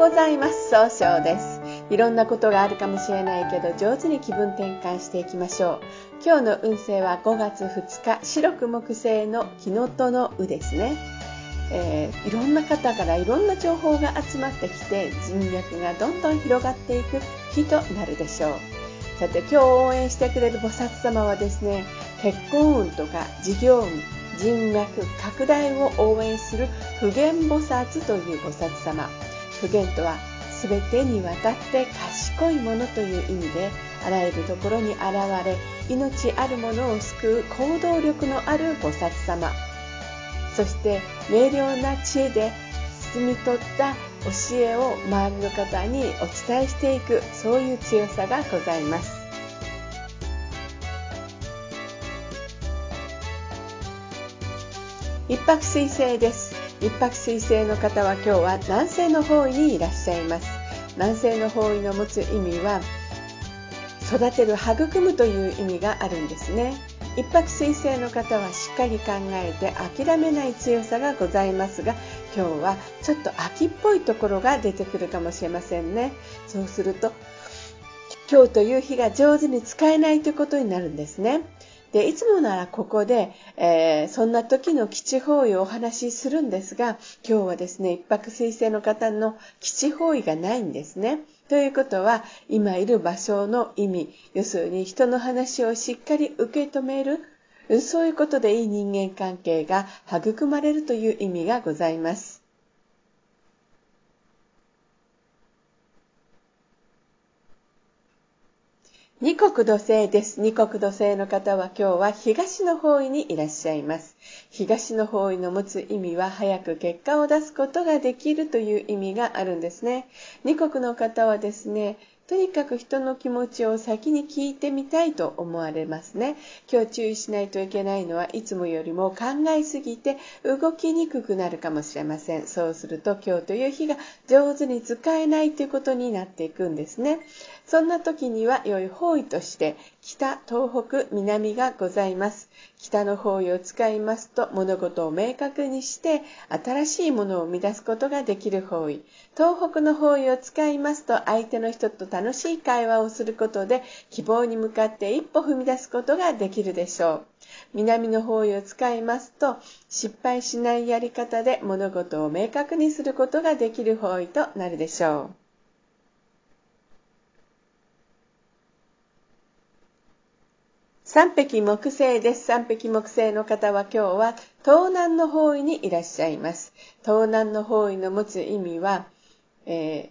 ございます。総称です。いろんなことがあるかもしれないけど上手に気分転換していきましょう。今日の運勢は5月2日白く木星の木のとのうですね、えー、いろんな方からいろんな情報が集まってきて人脈がどんどん広がっていく日となるでしょう。さて今日応援してくれる菩薩様はですね結婚運とか事業運人脈拡大を応援する普賢菩薩という菩薩様。普賢とは全てにわたって賢いものという意味であらゆるところに現れ命あるものを救う行動力のある菩薩様。そして明瞭な知恵で包み取った教えを周りの方にお伝えしていくそういう強さがございます。一泊水星です。一泊水星の方は今日は南西の方位にいらっしゃいます。南西の方位の持つ意味は育てる育むという意味があるんですね。一泊水星の方はしっかり考えて諦めない強さがございますが今日はちょっと秋っぽいところが出てくるかもしれませんね。そうすると今日という日が上手に使えないということになるんですね。でいつもならここで、えー、そんな時の基地方位をお話しするんですが今日はですね一泊水星の方の基地方位がないんですね。ということは今いる場所の意味要するに人の話をしっかり受け止めるそういうことでいい人間関係が育まれるという意味がございます。二国土星です。二国土星の方は今日は東の方位にいらっしゃいます。東の方位の持つ意味は早く結果を出すことができるという意味があるんですね。二国の方はですね、とにかく人の気持ちを先に聞いてみたいと思われますね。今日注意しないといけないのはいつもよりも考えすぎて動きにくくなるかもしれません。そうすると今日という日が上手に使えないということになっていくんですね。そんな時には良い方位として北、東北、南がございます。北の方位を使いますと物事を明確にして新しいものを生み出すことができる方位。東北の方位を使いますと相手の人と楽しい会話をすることで希望に向かって一歩踏み出すことができるでしょう。南の方位を使いますと失敗しないやり方で物事を明確にすることができる方位となるでしょう。三匹木星です。三匹木星の方は今日は東南の方位にいらっしゃいます。東南の方位の持つ意味は、えー、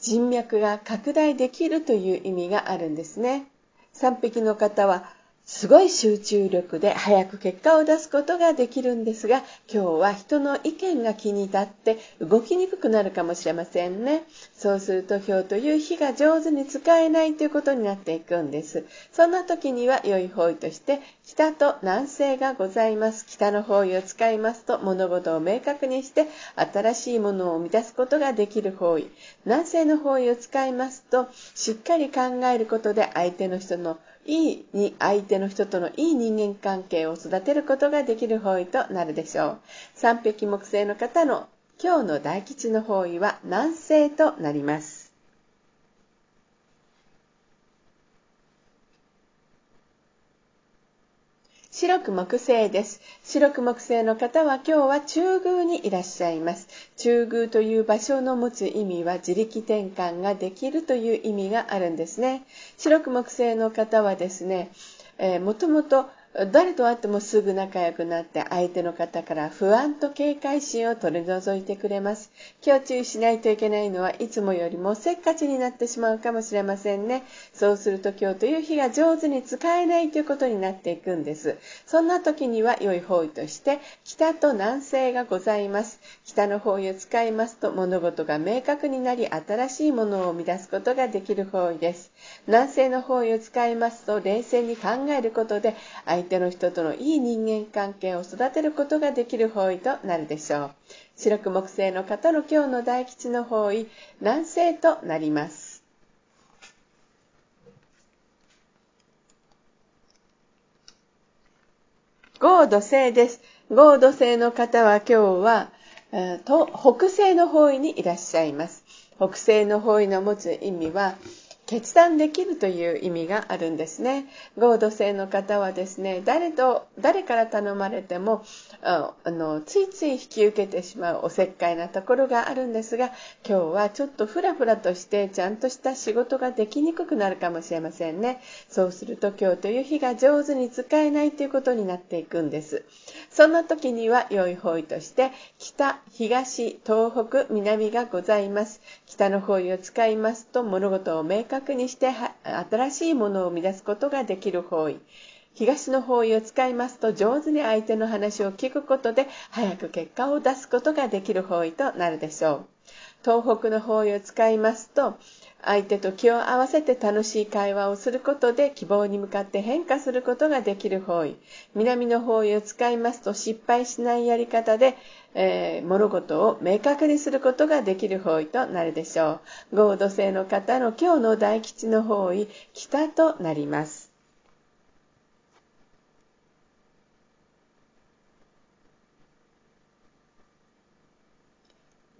人脈が拡大できるという意味があるんですね。三匹の方はすごい集中力で早く結果を出すことができるんですが、今日は人の意見が気に立って動きにくくなるかもしれませんね。そうすると今日という日が上手に使えないということになっていくんです。そんな時には良い方位として北と南西がございます。北の方位を使いますと物事を明確にして新しいものを生み出すことができる方位。南西の方位を使いますとしっかり考えることで相手の人のいいに相手の人とのいい人間関係を育てることができる方位となるでしょう。三匹木星の方の今日の大吉の方位は南西となります。白く木星です。白く木星の方は今日は中宮にいらっしゃいます。中宮という場所の持つ意味は自力転換ができるという意味があるんですね。白く木星の方はですね、えー、もともと誰と会ってもすぐ仲良くなって相手の方から不安と警戒心を取り除いてくれます。今日注意しないといけないのはいつもよりもせっかちになってしまうかもしれませんね。そうすると今日という日が上手に使えないということになっていくんです。そんな時には良い方位として北と南西がございます。北の方位を使いますと物事が明確になり新しいものを生み出すことができる方位です。南西の方位を使いますと冷静に考えることで相相手の人とのいい人間関係を育てることができる方位となるでしょう。白く木星の方の今日の大吉の方位、南西となります。合土星です。合土星の方は今日は、と北西の方位にいらっしゃいます。北西の方位の持つ意味は決断できるという意味があるんですね。合土星の方はですね、誰と、誰から頼まれても、あの、ついつい引き受けてしまうおせっかいなところがあるんですが、今日はちょっとフラフラとしてちゃんとした仕事ができにくくなるかもしれませんね。そうすると今日という日が上手に使えないということになっていくんです。そんな時には良い方位として、北、東、東北、南がございます。北の方位を使いますと物事を明確にして新しいものを生み出すことができる方位。東の方位を使いますと上手に相手の話を聞くことで早く結果を出すことができる方位となるでしょう。東北の方位を使いますと相手と気を合わせて楽しい会話をすることで希望に向かって変化することができる方位。南の方位を使いますと失敗しないやり方で、えー、物事を明確にすることができる方位となるでしょう。合土星の方の今日の大吉の方位、北となります。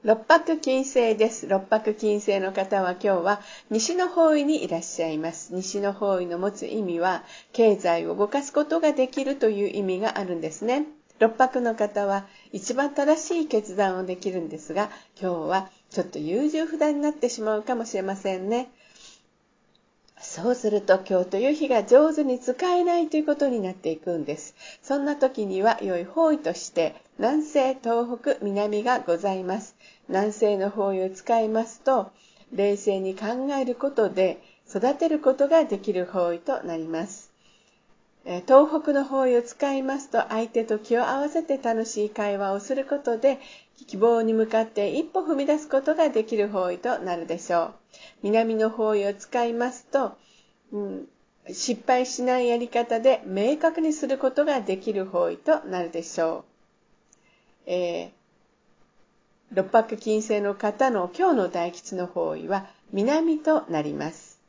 六白金星です。六白金星の方は今日は西の方位にいらっしゃいます。西の方位の持つ意味は経済を動かすことができるという意味があるんですね。六白の方は一番正しい決断をできるんですが、今日はちょっと優柔不断になってしまうかもしれませんね。そうすると今日という日が上手に使えないということになっていくんです。そんな時には良い方位として南西、東北、南がございます。南西の方位を使いますと冷静に考えることで育てることができる方位となります。東北の方位を使いますと相手と気を合わせて楽しい会話をすることで希望に向かって一歩踏み出すことができる方位となるでしょう。南の方位を使いますと、うん、失敗しないやり方で明確にすることができる方位となるでしょう。えー、六白金星の方の今日の大吉の方位は南となります。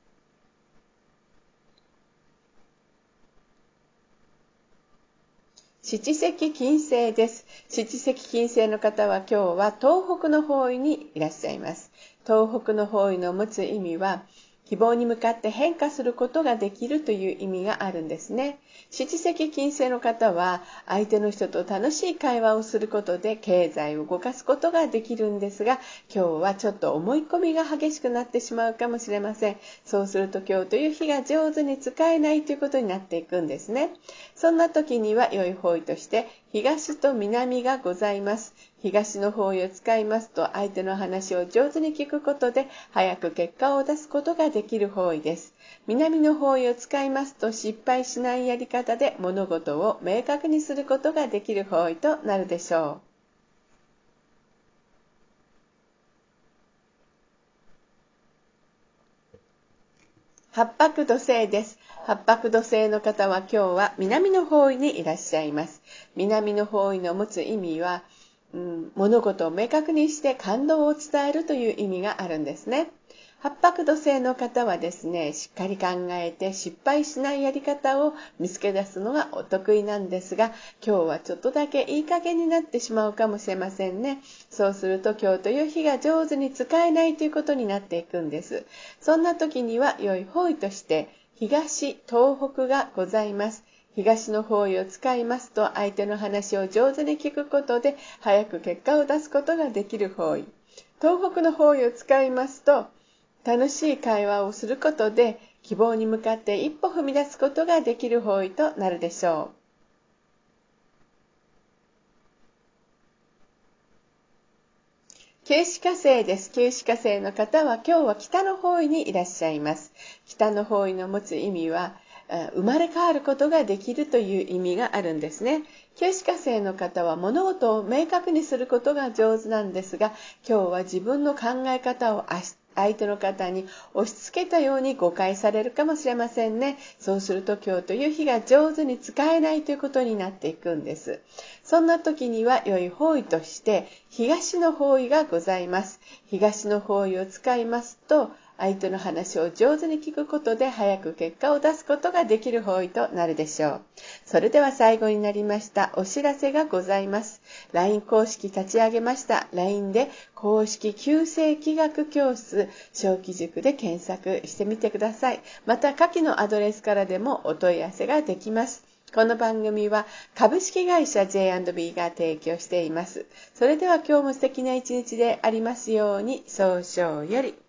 七石金星です。七石金星の方は今日は東北の方位にいらっしゃいます。東北の方位の持つ意味は、希望に向かって変化することができるという意味があるんですね。七石金星の方は相手の人と楽しい会話をすることで経済を動かすことができるんですが今日はちょっと思い込みが激しくなってしまうかもしれません。そうすると今日という日が上手に使えないということになっていくんですね。そんな時には良い方位として東と南がございます。東の方位を使いますと相手の話を上手に聞くことで早く結果を出すことができる方位です。南の方位を使いますと失敗しないやり方で物事を明確にすることができる方位となるでしょう。八白土星です。八白土星の方は今日は南の方位にいらっしゃいます。南の方位の持つ意味は、うん、物事を明確にして感動を伝えるという意味があるんですね。八白土星の方はですね、しっかり考えて失敗しないやり方を見つけ出すのがお得意なんですが、今日はちょっとだけいい加減になってしまうかもしれませんね。そうすると今日という日が上手に使えないということになっていくんです。そんな時には良い方位として東、東北がございます。東の方位を使いますと相手の話を上手に聞くことで早く結果を出すことができる方位。東北の方位を使いますと楽しい会話をすることで希望に向かって一歩踏み出すことができる方位となるでしょう。旧歯科生です。旧歯科生の方は今日は北の方位にいらっしゃいます。北の方位の持つ意味は、生まれ変わることができるという意味があるんですね。旧歯科生の方は物事を明確にすることが上手なんですが、今日は自分の考え方を相手の方に押し付けたように誤解されるかもしれませんね。そうすると今日という日が上手に使えないということになっていくんです。そんな時には良い方位として東の方位がございます。東の方位を使いますと相手の話を上手に聞くことで早く結果を出すことができる方位となるでしょう。それでは最後になりましたお知らせがございます。LINE 公式立ち上げました。LINE で公式旧世気学教室小規塾で検索してみてください。また下記のアドレスからでもお問い合わせができます。この番組は株式会社 J&B が提供しています。それでは今日も素敵な一日でありますように、早々より。